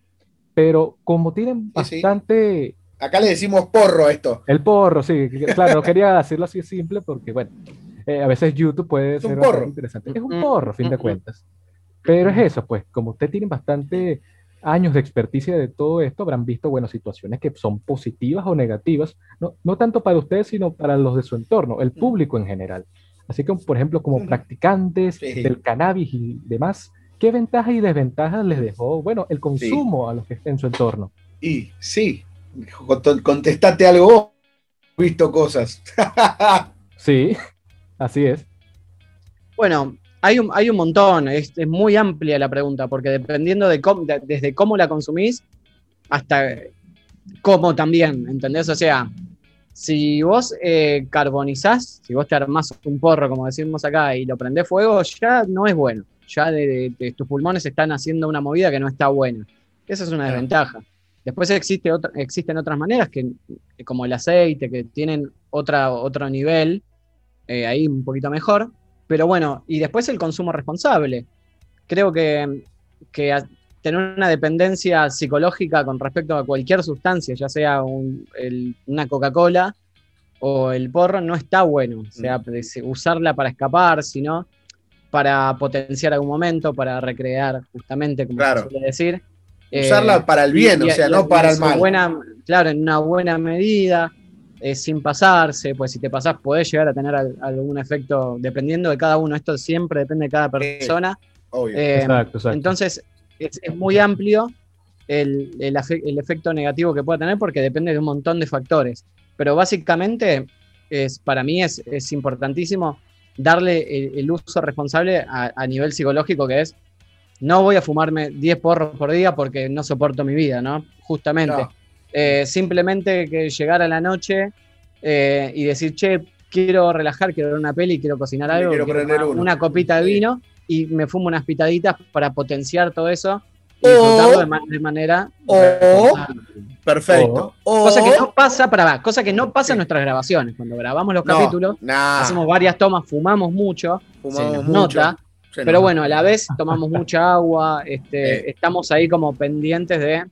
pero como tienen bastante... Acá le decimos porro a esto. El porro, sí, claro, no quería decirlo así simple porque, bueno, eh, a veces YouTube puede ser porro. interesante. Es un porro, a fin de cuentas. Pero es eso, pues, como ustedes tienen bastante años de experticia de todo esto, habrán visto, bueno, situaciones que son positivas o negativas, no, no tanto para ustedes, sino para los de su entorno, el público en general. Así que, por ejemplo, como practicantes del cannabis y demás, ¿Qué ventajas y desventajas les dejó, bueno, el consumo a los que estén en su entorno? Y sí, contestate algo visto cosas. *laughs* sí, así es. Bueno, hay un, hay un montón, es, muy amplia la pregunta, porque dependiendo de, cómo, desde cómo la consumís hasta cómo también, ¿entendés? O sea, si vos eh, carbonizás, si vos te armás un porro, como decimos acá, y lo prendés fuego, ya no es bueno ya de, tus pulmones están haciendo una movida que no está buena. Esa es una desventaja. Después existe existen otras maneras, que, como el aceite, que tienen otra, otro nivel, eh, ahí un poquito mejor. Pero bueno, y después el consumo responsable. Creo que, tener una dependencia psicológica con respecto a cualquier sustancia, ya sea una Coca-Cola o el porro, no está bueno. O sea, mm. usarla para escapar, sino para potenciar algún momento, para recrear, justamente, como se suele decir. Usarla eh, para el bien, o sea, no para el mal. Buena, claro, en una buena medida, eh, sin pasarse, pues si te pasás podés llegar a tener algún efecto, dependiendo de cada uno, esto siempre depende de cada persona. Eh, exacto, exacto. Entonces, es, muy amplio el, el, efecto negativo que pueda tener porque depende de un montón de factores. Pero básicamente, es, para mí es, es importantísimo darle el, uso responsable a, nivel psicológico, que es no voy a fumarme 10 porros por día porque no soporto mi vida, ¿no? Justamente. No. Eh, simplemente que llegar a la noche eh, y decir, che, quiero relajar, quiero ver una peli, quiero cocinar algo, quiero quiero una, copita de Sí. Y me fumo unas pitaditas para potenciar todo eso y O- disfrutarlo de, de manera o-. Perfecto. O- Cosa que no pasa, para cosa que no pasa en nuestras grabaciones. Cuando grabamos los No, capítulos, nah, hacemos varias tomas, fumamos mucho, fumamos se nos mucho. nota, Se pero nos- bueno, a la vez tomamos mucha agua, *laughs* este, Sí. estamos ahí como pendientes de,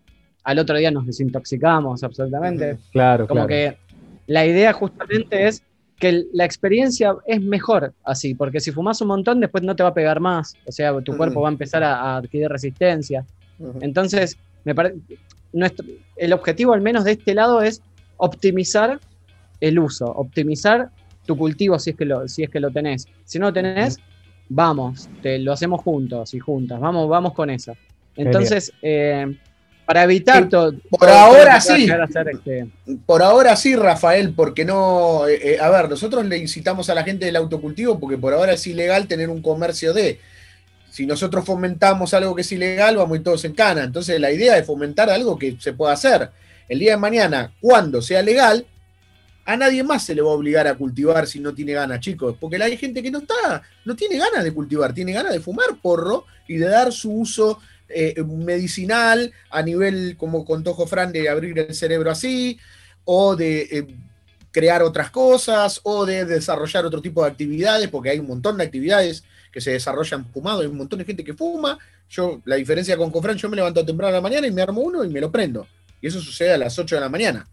al otro día nos desintoxicamos absolutamente. Claro, Como claro. que la idea justamente es que la experiencia es mejor así, porque si fumas un montón después no te va a pegar más, o sea, tu cuerpo va a empezar a, a adquirir resistencia. Entonces, me parece, nuestro, el objetivo al menos de este lado es optimizar el uso, optimizar tu cultivo si es que lo, si es que lo tenés. Si no lo tenés, vamos, te, lo hacemos juntos y juntas, vamos, vamos con eso. Entonces, eh, para evitar Sí, todo... por ahora sí. este, Por ahora sí, Rafael, porque no. eh, eh, a ver, nosotros le incitamos a la gente del autocultivo porque por ahora es ilegal tener un comercio de. Si nosotros fomentamos algo que es ilegal, vamos ir todos en cana. Entonces, la idea es fomentar algo que se pueda hacer. El día de mañana, cuando sea legal, a nadie más se le va a obligar a cultivar si no tiene ganas, chicos. Porque hay gente que no está, no tiene ganas de cultivar, tiene ganas de fumar porro y de dar su uso eh, medicinal a nivel, como contó Jofran, de abrir el cerebro así, o de eh, crear otras cosas, o de desarrollar otro tipo de actividades, porque hay un montón de actividades que se desarrollan fumado, hay un montón de gente que fuma. Yo, la diferencia con Cofran, yo me levanto temprano a la mañana y me armo uno y me lo prendo. Y eso sucede a las 8 de la mañana.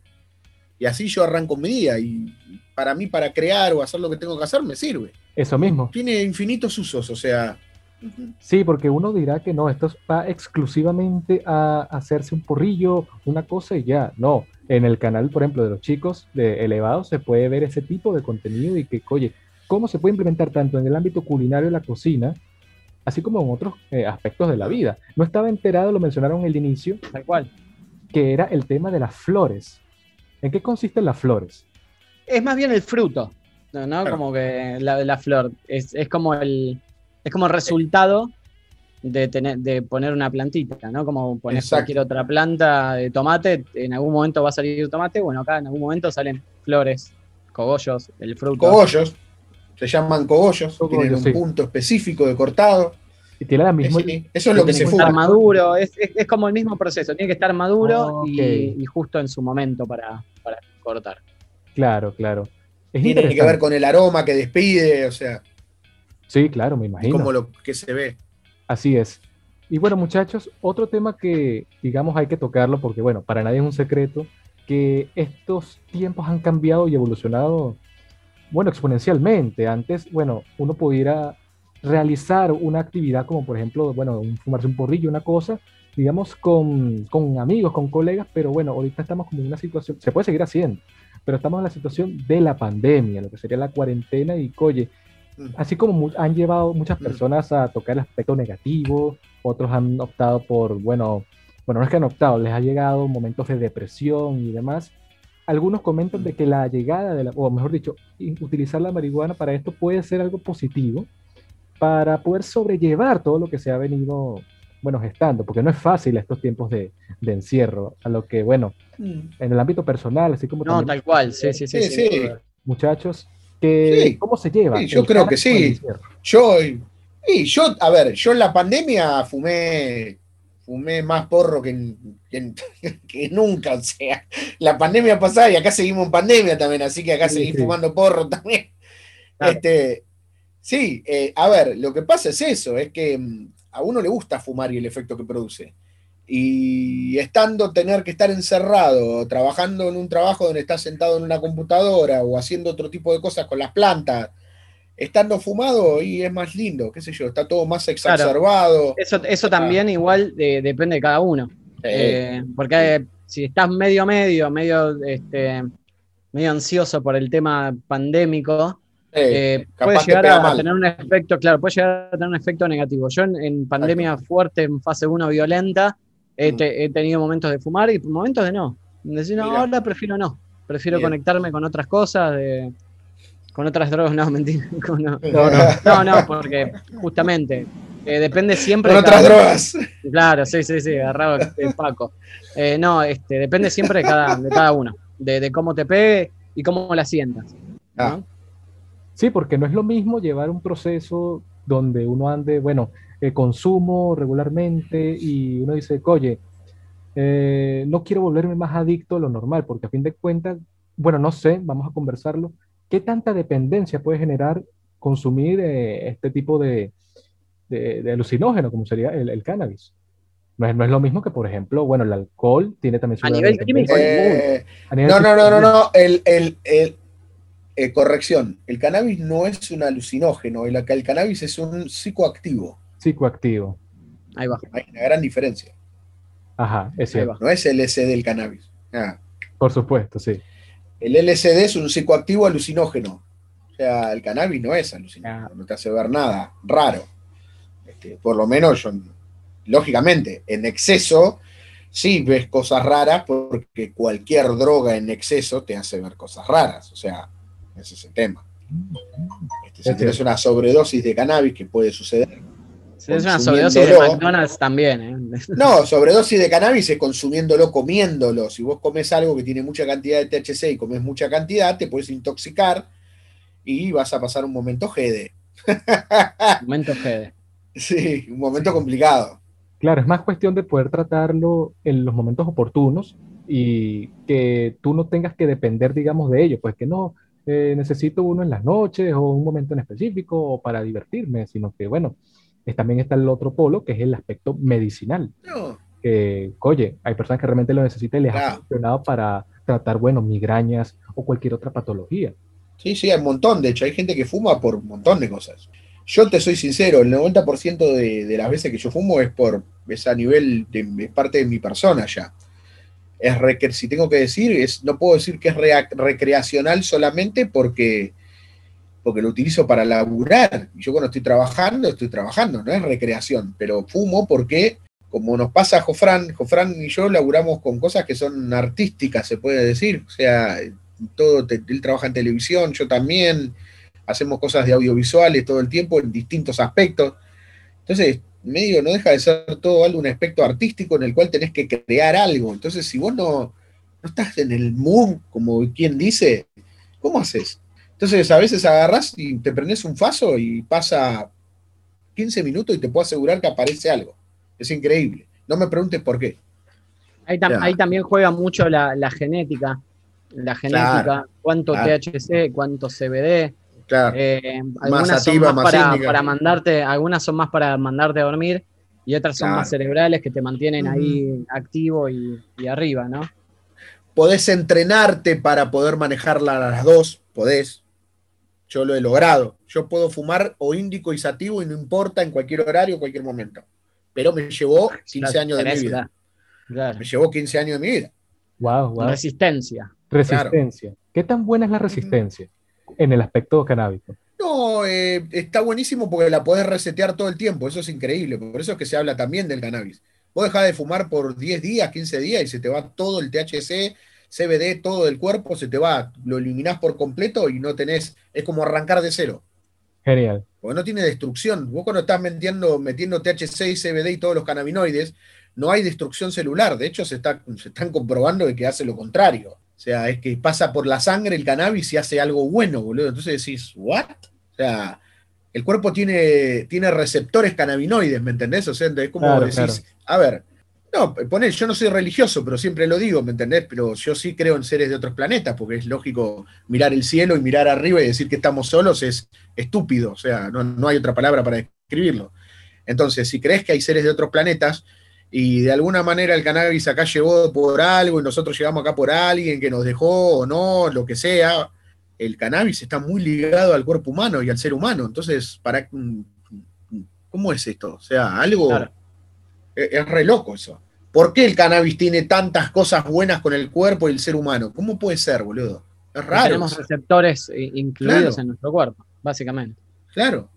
Y así yo arranco mi día. Y para mí, para crear o hacer lo que tengo que hacer, me sirve. Eso mismo. Tiene infinitos usos, o sea. Sí, porque uno dirá que no, esto va exclusivamente a hacerse un porrillo, una cosa y ya. No, en el canal, por ejemplo, de los chicos de Elevados se puede ver ese tipo de contenido y que, oye, cómo se puede implementar tanto en el ámbito culinario de la cocina, así como en otros eh, aspectos de la vida. No estaba enterado, lo mencionaron en el inicio, tal cual. que era el tema de las flores. ¿En qué consisten las flores? Es más bien el fruto, ¿no? ¿no? Claro. Como que la, la flor. Es, es como el. Es como el resultado de tener, de poner una plantita, ¿no? Como poner Exacto. cualquier otra planta de tomate, en algún momento va a salir tomate, bueno, acá en algún momento salen flores, cogollos, el fruto. Cogollos. Se llaman cogollos. Cogollos, tienen un sí. punto específico de cortado. Y tiene la misma... sí, eso es lo que Tiene se que estar fuma. maduro, es, es- es como el mismo proceso, tiene que estar maduro Ok. y, y justo en su momento para, para cortar. Claro, claro. Es Tiene que ver con el aroma que despide, o sea, Sí, claro, me imagino. como lo que se ve. Así es. Y bueno, muchachos, otro tema que, digamos, hay que tocarlo porque, bueno, para nadie es un secreto que estos tiempos han cambiado y evolucionado, bueno, exponencialmente. Antes, bueno, uno pudiera realizar una actividad como, por ejemplo, bueno, un, fumarse un porrillo, una cosa, digamos, con, con amigos, con colegas, pero bueno, ahorita estamos como en una situación, se puede seguir haciendo, pero estamos en la situación de la pandemia, lo que sería la cuarentena y, oye, Mm. Así como mu- han llevado muchas Mm. personas a tocar el aspecto negativo, otros han optado por, bueno, bueno, no es que han optado, les ha llegado momentos de depresión y demás. Algunos comentan Mm. de que la llegada de la, o mejor dicho, utilizar la marihuana para esto puede ser algo positivo para poder sobrellevar todo lo que se ha venido, bueno, gestando, porque no es fácil estos tiempos de, de encierro, a lo que, bueno, en el ámbito personal, así como No, también tal cual, sí, sí, sí. Sí, sí. muchachos, que Sí. cómo se lleva. Sí, yo creo que sí. Yo, yo, a ver, yo en la pandemia fumé, fumé más porro que, que- *laughs* que nunca, o sea, la pandemia pasada y acá seguimos en pandemia también, así que acá seguí fumando porro también. Claro. Este, sí, eh, a ver, lo que pasa es eso, es que mm, a uno le gusta fumar y el efecto que produce. Y estando, tener que estar encerrado, trabajando en un trabajo donde estás sentado en una computadora o haciendo otro tipo de cosas con las plantas, estando fumado y es más lindo, qué sé yo, está todo más exacerbado. Eso, eso también igual de- depende de cada uno. Eh, Eh, porque si estás medio medio, medio, este, medio ansioso por el tema pandémico, eh, eh, puede llegar a mal. tener un efecto, claro, puede llegar a tener un efecto negativo. Yo en, en pandemia fuerte, en fase 1 violenta, he, Mm. te- he tenido momentos de fumar y momentos de no. Decir, no, ahora prefiero no. Prefiero Bien. conectarme con otras cosas, de- con otras drogas, *laughs* no, mentira. *laughs* con- no. No, no. No, no, porque justamente Eh, depende siempre Con de otras cada- drogas. Claro, sí, sí, sí, agarrado el Paco. Eh, no, este, depende siempre de cada, de cada uno, de, de cómo te pegue y cómo la sientas. ¿no? Ah. Sí, porque no es lo mismo llevar un proceso donde uno ande, bueno, eh, consumo regularmente y uno dice, oye, eh, no quiero volverme más adicto a lo normal, porque a fin de cuentas, bueno, no sé, vamos a conversarlo, ¿qué tanta dependencia puede generar consumir eh, este tipo de, de- de alucinógeno, como sería el, el cannabis? No es, no es lo mismo que, por ejemplo, bueno, el alcohol tiene también su A nivel químico, dependencia. Eh, A nivel no, no, no, no, no. El, el, el- eh, corrección. El cannabis no es un alucinógeno. El, el cannabis es un psicoactivo. Psicoactivo. Ahí va. Hay una gran diferencia. Ajá, es cierto. No es el LSD del cannabis. Ah. Por supuesto, sí. El LSD es un psicoactivo alucinógeno. O sea, el cannabis no es alucinógeno, Ah. no te hace ver nada raro. Este, por lo menos yo, lógicamente, en exceso sí ves cosas raras porque cualquier droga en exceso te hace ver cosas raras. O sea, ese es el tema. Este, si Es tienes una sobredosis de cannabis que puede suceder. Si es una sobredosis de. McDonald's también, ¿eh? *laughs* No, sobredosis de cannabis es consumiéndolo, comiéndolo. Si vos comes algo que tiene mucha cantidad de THC y comes mucha cantidad, te puedes intoxicar y vas a pasar un momento jede. Momento GD. *laughs* Sí, un momento complicado. Claro, es más cuestión de poder tratarlo en los momentos oportunos y que tú no tengas que depender, digamos, de ello, pues que no eh, necesito uno en las noches o un momento en específico o para divertirme, sino que, bueno, es- también está el otro polo, que es el aspecto medicinal, No, que, oye, hay personas que realmente lo necesitan y les ha Claro. funcionado para tratar, bueno, migrañas o cualquier otra patología. sí, sí, hay un montón. De hecho, hay gente que fuma por un montón de cosas. Yo te soy sincero, el 90% de, de las veces que yo fumo es por es a nivel de, es parte de mi persona ya. Es recre- si tengo que decir, es, no puedo decir que es rea- recreacional solamente porque, porque lo utilizo para laburar. Yo cuando estoy trabajando, estoy trabajando, no es recreación, pero fumo porque, como nos pasa a Jofran, Jofran y yo laburamos con cosas que son artísticas, se puede decir. O sea, todo, él trabaja en televisión, yo también, hacemos cosas de audiovisuales todo el tiempo en distintos aspectos. Entonces, medio no deja de ser todo algo, un aspecto artístico en el cual tenés que crear algo. Entonces, si vos no, no estás en el mood, como quien dice, ¿cómo haces? Entonces, a veces agarras y te prendes un faso y pasa 15 minutos y te puedo asegurar que aparece algo. Es increíble. No me preguntes por qué. Ahí, tam- Ya. ahí también juega mucho la, la genética. La genética, Claro, cuánto claro. THC, cuánto CBD. Claro. eh, algunas sativa, son más, más para, mandarte, algunas son más para mandarte a dormir y otras son Claro. más cerebrales que te mantienen ahí activo y, y arriba, ¿no? podés entrenarte para poder manejarla a las dos, podés. Yo lo he logrado. Yo puedo fumar o índico y sativo y no importa en cualquier horario, cualquier momento. Pero me llevó 15 años de mi vida. Claro. Me llevó 15 años de mi vida. Wow, wow. Resistencia. Resistencia. ¿Qué tan buena es la resistencia en el aspecto canábico? No, eh, está buenísimo porque la podés resetear todo el tiempo. Eso es increíble. Por eso es que se habla también del cannabis. Vos dejás de fumar por 10 días, 15 días y se te va todo el THC, CBD, todo del cuerpo, se te va, lo eliminás por completo y no tenés, es como arrancar de cero. Genial. porque no tiene destrucción. Vos cuando estás metiendo, metiendo THC y CBD y todos los cannabinoides, no hay destrucción celular. De hecho, se, está, se están comprobando de que hace lo contrario. O sea, es que pasa por la sangre el cannabis y hace algo bueno, boludo. Entonces decís, ¿what? O sea, el cuerpo tiene, tiene receptores cannabinoides, ¿me entendés? O sea, es como Claro, decís, a ver, no, poné, yo no soy religioso, pero siempre lo digo, ¿me entendés? Pero yo sí creo en seres de otros planetas, porque es lógico mirar el cielo y mirar arriba y decir que estamos solos es estúpido, o sea, no, no hay otra palabra para describirlo. Entonces, si crees que hay seres de otros planetas y de alguna manera el cannabis acá llegó por algo y nosotros llegamos acá por alguien que nos dejó o no, lo que sea, el cannabis está muy ligado al cuerpo humano y al ser humano. Entonces, para ¿cómo es esto? O sea, algo. Es, es re loco eso. ¿Por qué el cannabis tiene tantas cosas buenas con el cuerpo y el ser humano? ¿Cómo puede ser, boludo? Es raro. Tenemos receptores eh, incluidos Claro. en nuestro cuerpo, básicamente. Claro.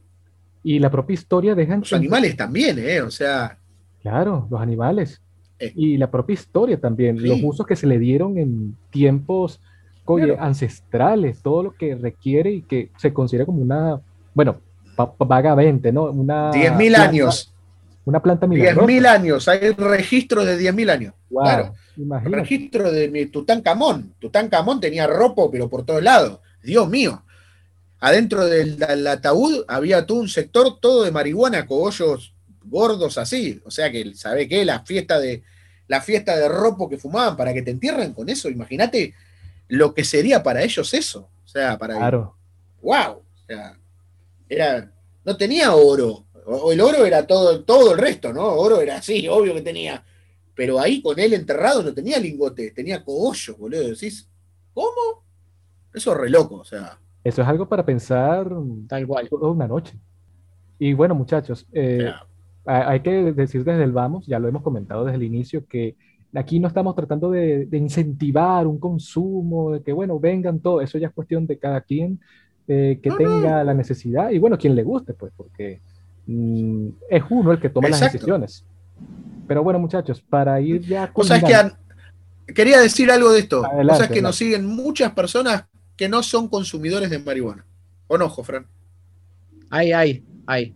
Y la propia historia deja Los animales también, ¿eh? O sea, Claro, los animales. Eh. Y la propia historia también, Sí. los usos que se le dieron en tiempos Claro. ancestrales, todo lo que requiere y que se considera como una, bueno, vagamente, ¿no? Una 10.000 años. Una planta milagrosa. 10.000 años, hay registros de 10.000 años. Wow, claro. Registro de Tutankamón. Tutankamón tenía ropo, pero por todos lados. Dios mío. Adentro del, ataúd había todo un sector todo de marihuana, cogollos gordos así. O sea que, ¿sabe qué? La fiesta de, la fiesta de ropo que fumaban para que te entierren con eso. Imagínate lo que sería para ellos eso. O sea, para. Claro. ¡Wow! O sea, era. No tenía oro. O el oro era todo, todo el resto, ¿no? Oro era así, obvio que tenía. Pero ahí con él enterrado no tenía lingote, tenía cogollos, boludo. Decís, ¿cómo? Eso es re loco, o sea. Eso es algo para pensar tal cual toda una noche. Y bueno, muchachos, eh, hay que decir desde el vamos, ya lo hemos comentado desde el inicio, que aquí no estamos tratando de, incentivar un consumo, de que, bueno, vengan todos, eso ya es cuestión de cada quien eh, que tenga la necesidad y, bueno, quien le guste, pues, porque mm, es uno el que toma las decisiones. Pero bueno, muchachos, para ir ya... O sea, es que quería decir algo de esto. o sea, es que nos siguen muchas personas que no son consumidores de marihuana. ¿O no, Jofran? Hay, hay, hay.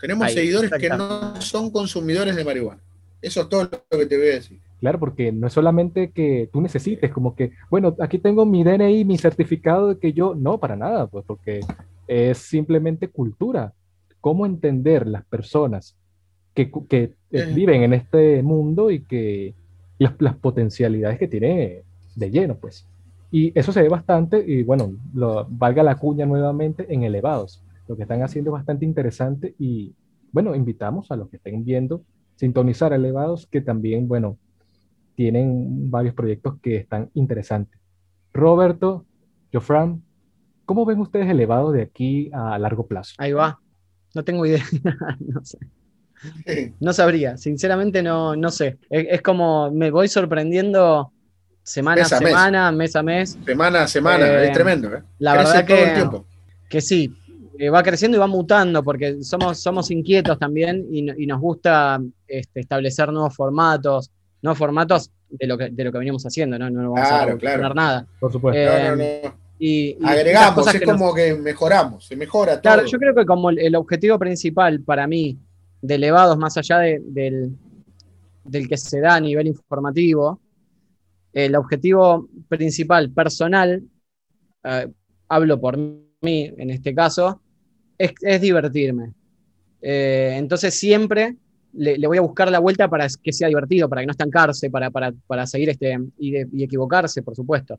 Tenemos seguidores que no son consumidores de marihuana. Eso es todo lo que te voy a decir. Claro, porque no es solamente que tú necesites, como que, bueno, aquí tengo mi DNI, mi certificado de que yo, no, para nada, pues porque es simplemente cultura. Cómo entender las personas que, que eh, viven en este mundo y que las, las, potencialidades que tiene de lleno, pues. Y eso se ve bastante, y bueno, lo, valga la cuña nuevamente en elevados. Lo que están haciendo es bastante interesante y bueno, invitamos a los que estén viendo sintonizar elevados que también, bueno, tienen varios proyectos que están interesantes. Roberto, Jofran, ¿cómo ven ustedes elevados de aquí a largo plazo? Ahí va. No tengo idea. *laughs* no sé. No sabría, sinceramente no, no sé. Es, como me voy sorprendiendo semana a semana, mes. a mes. Semana a semana, es eh, tremendo. ¿eh? La verdad que, que sí, eh, va creciendo y va mutando porque somos, somos inquietos también y, nos gusta este, establecer nuevos formatos, nuevos formatos de lo que, de lo que venimos haciendo, ¿no? No vamos a poner nada. Por supuesto. Eh, y, Agregamos, es como que mejoramos, se mejora todo. Claro, yo creo que como el, objetivo principal para mí de elevados, más allá del, del que se da a nivel informativo, el objetivo principal personal, eh, hablo por mí en este caso, es, divertirme. Eh, entonces siempre le, voy a buscar la vuelta para que sea divertido, para que no estancarse, para, para, seguir este, y, equivocarse, por supuesto.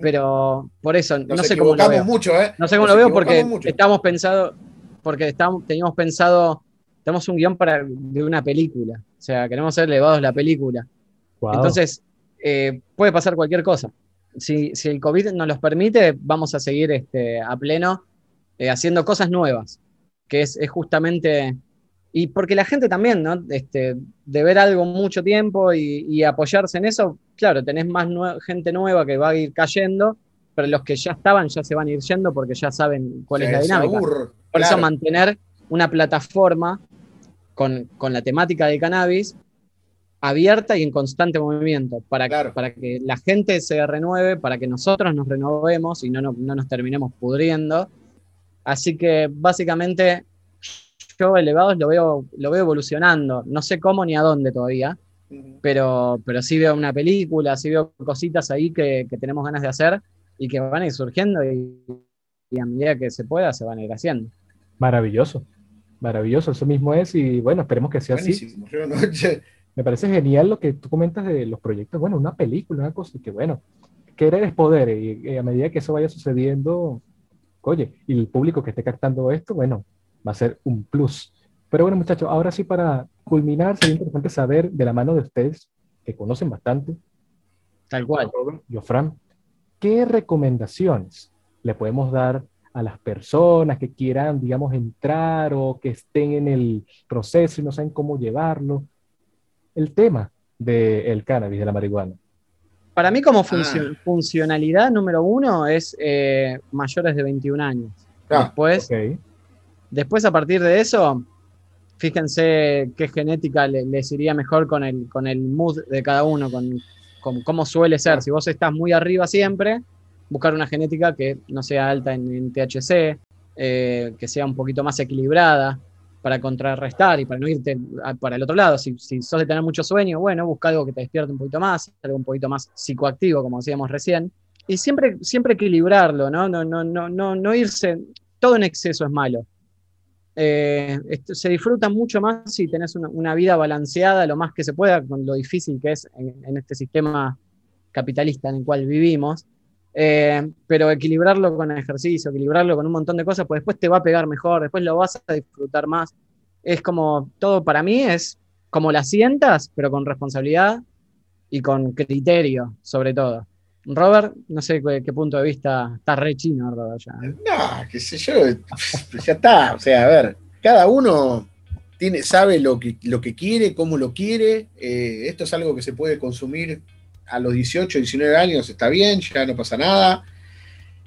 Pero por eso, no sé cómo lo veo. Mucho, ¿eh? No sé cómo lo veo porque estamos pensado, porque estamos, teníamos pensado, tenemos un guion para, de una película. O sea, queremos ser elevados la película. Entonces, eh, puede pasar cualquier cosa. Si, si, el COVID nos los permite, vamos a seguir este, a pleno eh, haciendo cosas nuevas, que es, justamente, y porque la gente también, ¿no? Este, de ver algo mucho tiempo y, apoyarse en eso, claro, tenés más gente nueva que va a ir cayendo, pero los que ya estaban ya se van a ir yendo porque ya saben cuál es la dinámica. Por eso mantener una plataforma con, la temática del cannabis abierta y en constante movimiento, para, para que la gente se renueve, para que nosotros nos renovemos y no, no, no nos terminemos pudriendo Así que básicamente yo elevados lo veo, lo veo evolucionando. No sé cómo ni a dónde todavía, pero, pero sí veo una película, sí veo cositas ahí que, tenemos ganas de hacer y que van a ir surgiendo y, a medida que se pueda se van a ir haciendo. Maravilloso, maravilloso, eso mismo es y bueno, esperemos que sea así. Me parece genial lo que tú comentas de los proyectos, bueno, una película, una cosa que bueno, querer es poder y a medida que eso vaya sucediendo, oye, y el público que esté captando esto, bueno, va a ser un plus. Pero bueno, muchachos, ahora sí para culminar, sería importante saber de la mano de ustedes, que conocen bastante, tal cual, yo, Fran, ¿qué recomendaciones le podemos dar a las personas que quieran, digamos, entrar o que estén en el proceso y no saben cómo llevarlo? El tema del cannabis, de la marihuana. Para mí como ah. funcionalidad número uno es eh, mayores de 21 años. Ah, después, después, a partir de eso, fíjense qué genética les iría mejor con el, con el mood de cada uno, con, cómo suele ser. Si vos estás muy arriba siempre, buscar una genética que no sea alta en, THC. eh, que sea un poquito más equilibrada para contrarrestar y para no irte para el otro lado. Si, si sos de tener mucho sueño, bueno, busca algo que te despierte un poquito más, algo un poquito más psicoactivo, como decíamos recién. Y siempre, siempre equilibrarlo, ¿no? No, no, no, no, no irse, todo en exceso es malo. Eh, se disfruta mucho más si tenés una, vida balanceada lo más que se pueda con lo difícil que es en, este sistema capitalista en el cual vivimos. Eh, pero equilibrarlo con ejercicio, equilibrarlo con un montón de cosas, pues después te va a pegar mejor, después lo vas a disfrutar más. Es como todo para mí es como la sientas, pero con responsabilidad y con criterio, sobre todo. Robert, no sé qué, punto de vista está re chino, Robert, ya. No, qué sé yo, *laughs* ya está. O sea, a ver, cada uno tiene, sabe lo que, lo que quiere, cómo lo quiere. Eh, esto es algo que se puede consumir a los 18, 19 años, está bien, ya no pasa nada.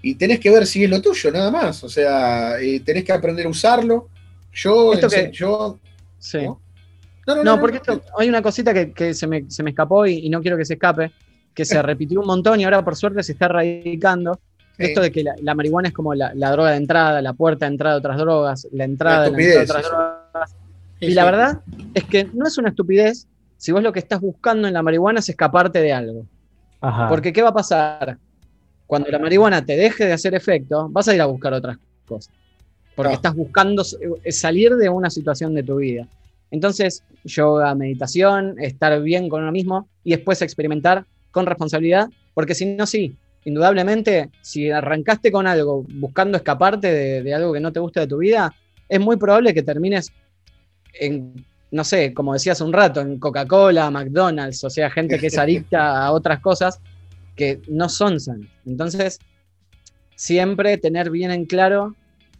Y tenés que ver si es lo tuyo, nada más. O sea, eh, tenés que aprender a usarlo. Yo, yo. Sí. ¿no? No, porque esto, hay una cosita que, se, me, escapó y, no quiero que se escape que se repitió un montón y ahora por suerte se está erradicando. Esto de que la, marihuana es como la, droga de entrada, la puerta de entrada de otras drogas, la entrada de, otras drogas. y la verdad es que no es una estupidez si vos lo que estás buscando en la marihuana es escaparte de algo. Porque ¿qué va a pasar? Cuando la marihuana te deje de hacer efecto, vas a ir a buscar otras cosas. Porque estás buscando eh, salir de una situación de tu vida. Entonces, yoga, meditación, estar bien con uno mismo y después experimentar con responsabilidad, porque si no, sí, indudablemente, si arrancaste con algo buscando escaparte de, algo que no te gusta de tu vida, es muy probable que termines en, no sé, como decías un rato, en Coca-Cola, McDonald's, o sea, gente que es *laughs* adicta a otras cosas que no son sanas. Entonces, siempre tener bien en claro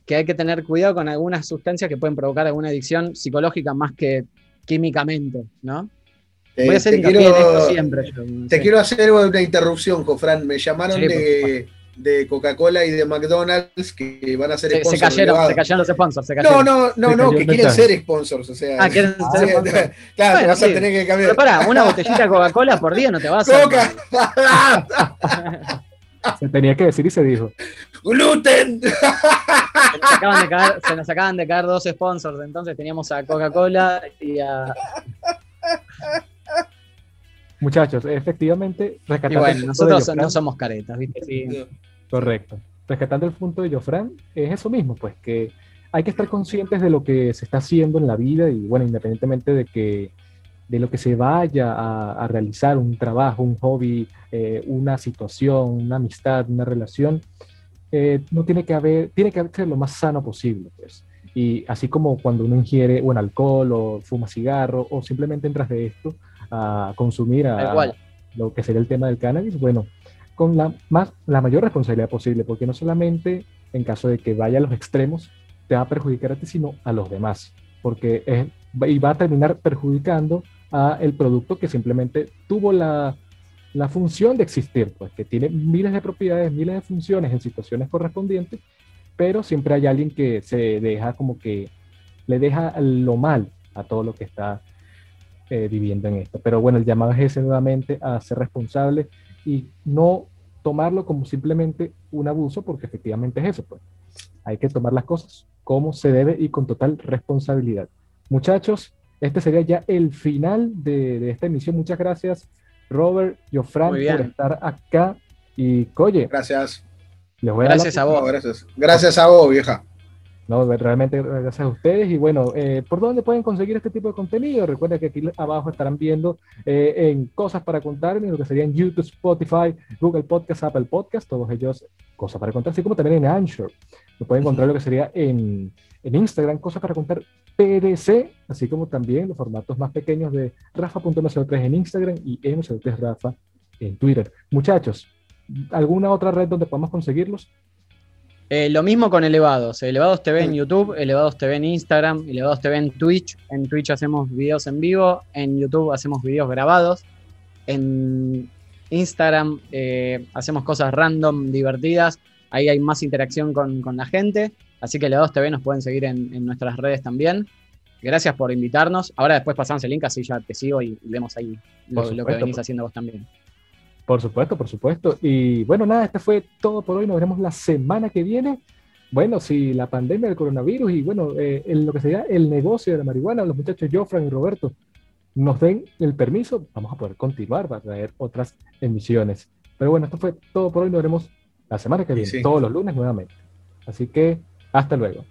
que hay que tener cuidado con algunas sustancias que pueden provocar alguna adicción psicológica más que químicamente, ¿no? Voy a hacer te quiero, siempre. te quiero hacer una interrupción, Jofran. Me llamaron de, Coca-Cola y de McDonald's que van a ser sponsors. Se cayeron, se cayeron los sponsors. No, no, no, no, que quieren ser sponsors. O sea, ah, quieren ser *laughs* sponsors. Claro, vas a tener que cambiar. Pero pará, una *laughs* botellita de Coca-Cola por día no te vas a. ¡Coca! se tenía que decir y se dijo. ¡Gluten! Se nos, acaban de caer, dos sponsors, entonces teníamos a Coca-Cola y a, Muchachos, efectivamente, rescatando. bueno, nosotros no somos caretas, ¿viste? Sí. Correcto. Rescatando el punto de Jofran, es eso mismo, pues que hay que estar conscientes de lo que se está haciendo en la vida y, bueno, independientemente de que de lo que se vaya a, realizar, un trabajo, un hobby, eh, una situación, una amistad, una relación, eh, no tiene que haber, tiene que ser lo más sano posible, pues. Y así como cuando uno ingiere un alcohol o fuma cigarro o simplemente entras de esto a consumir a, lo que sería el tema del cannabis, bueno, con la, más, la mayor responsabilidad posible, porque no solamente en caso de que vaya a los extremos te va a perjudicar a ti, sino a los demás, porque es, y va a terminar perjudicando a el producto que simplemente tuvo la, la función de existir, pues que tiene miles de propiedades, miles de funciones en situaciones correspondientes pero siempre hay alguien que se deja como que le deja lo mal a todo lo que está eh, viviendo en esto. Pero bueno, el llamado es ese nuevamente a ser responsable y no tomarlo como simplemente un abuso, porque efectivamente es eso, pues. Hay que tomar las cosas como se debe y con total responsabilidad. Muchachos, este sería ya el final de, esta emisión. Muchas gracias, Robert, Jofran, por estar acá. Y Coye. Gracias gracias a, vos. gracias. a vos, vieja. No, realmente gracias a ustedes. Y bueno, eh, ¿por dónde pueden conseguir este tipo de contenido? Recuerden que aquí abajo estarán viendo eh, en cosas para contar, lo que serían YouTube, Spotify, Google Podcast, Apple Podcast, todos ellos cosas para contar, así como también en Anchor. Lo pueden encontrar lo que sería en, en Instagram, cosas para contar PDC, así como también los formatos más pequeños de Rafa.mco3 en Instagram y MC3 Rafa en Twitter. Muchachos, ¿Alguna otra red donde podamos conseguirlos? Eh, lo mismo con Elevados. Elevados TV en YouTube, Elevados TV en Instagram, Elevados TV en Twitch. En Twitch hacemos videos en vivo, en YouTube hacemos videos grabados. En Instagram eh, hacemos cosas random, divertidas. Ahí hay más interacción con, la gente. Así que Elevados TV nos pueden seguir en, nuestras redes también. Gracias por invitarnos. Ahora después pasamos el link, así ya te sigo y vemos ahí lo, lo que venís haciendo vos también. Por supuesto, por supuesto. Y bueno, nada, este fue todo por hoy. Nos veremos la semana que viene. bueno, si la pandemia del coronavirus y bueno, eh, en lo que sería el negocio de la marihuana, los muchachos Jofran y Roberto nos den el permiso, vamos a poder continuar para traer otras emisiones. Pero bueno, esto fue todo por hoy. Nos veremos la semana que viene, todos los lunes nuevamente. Así que hasta luego.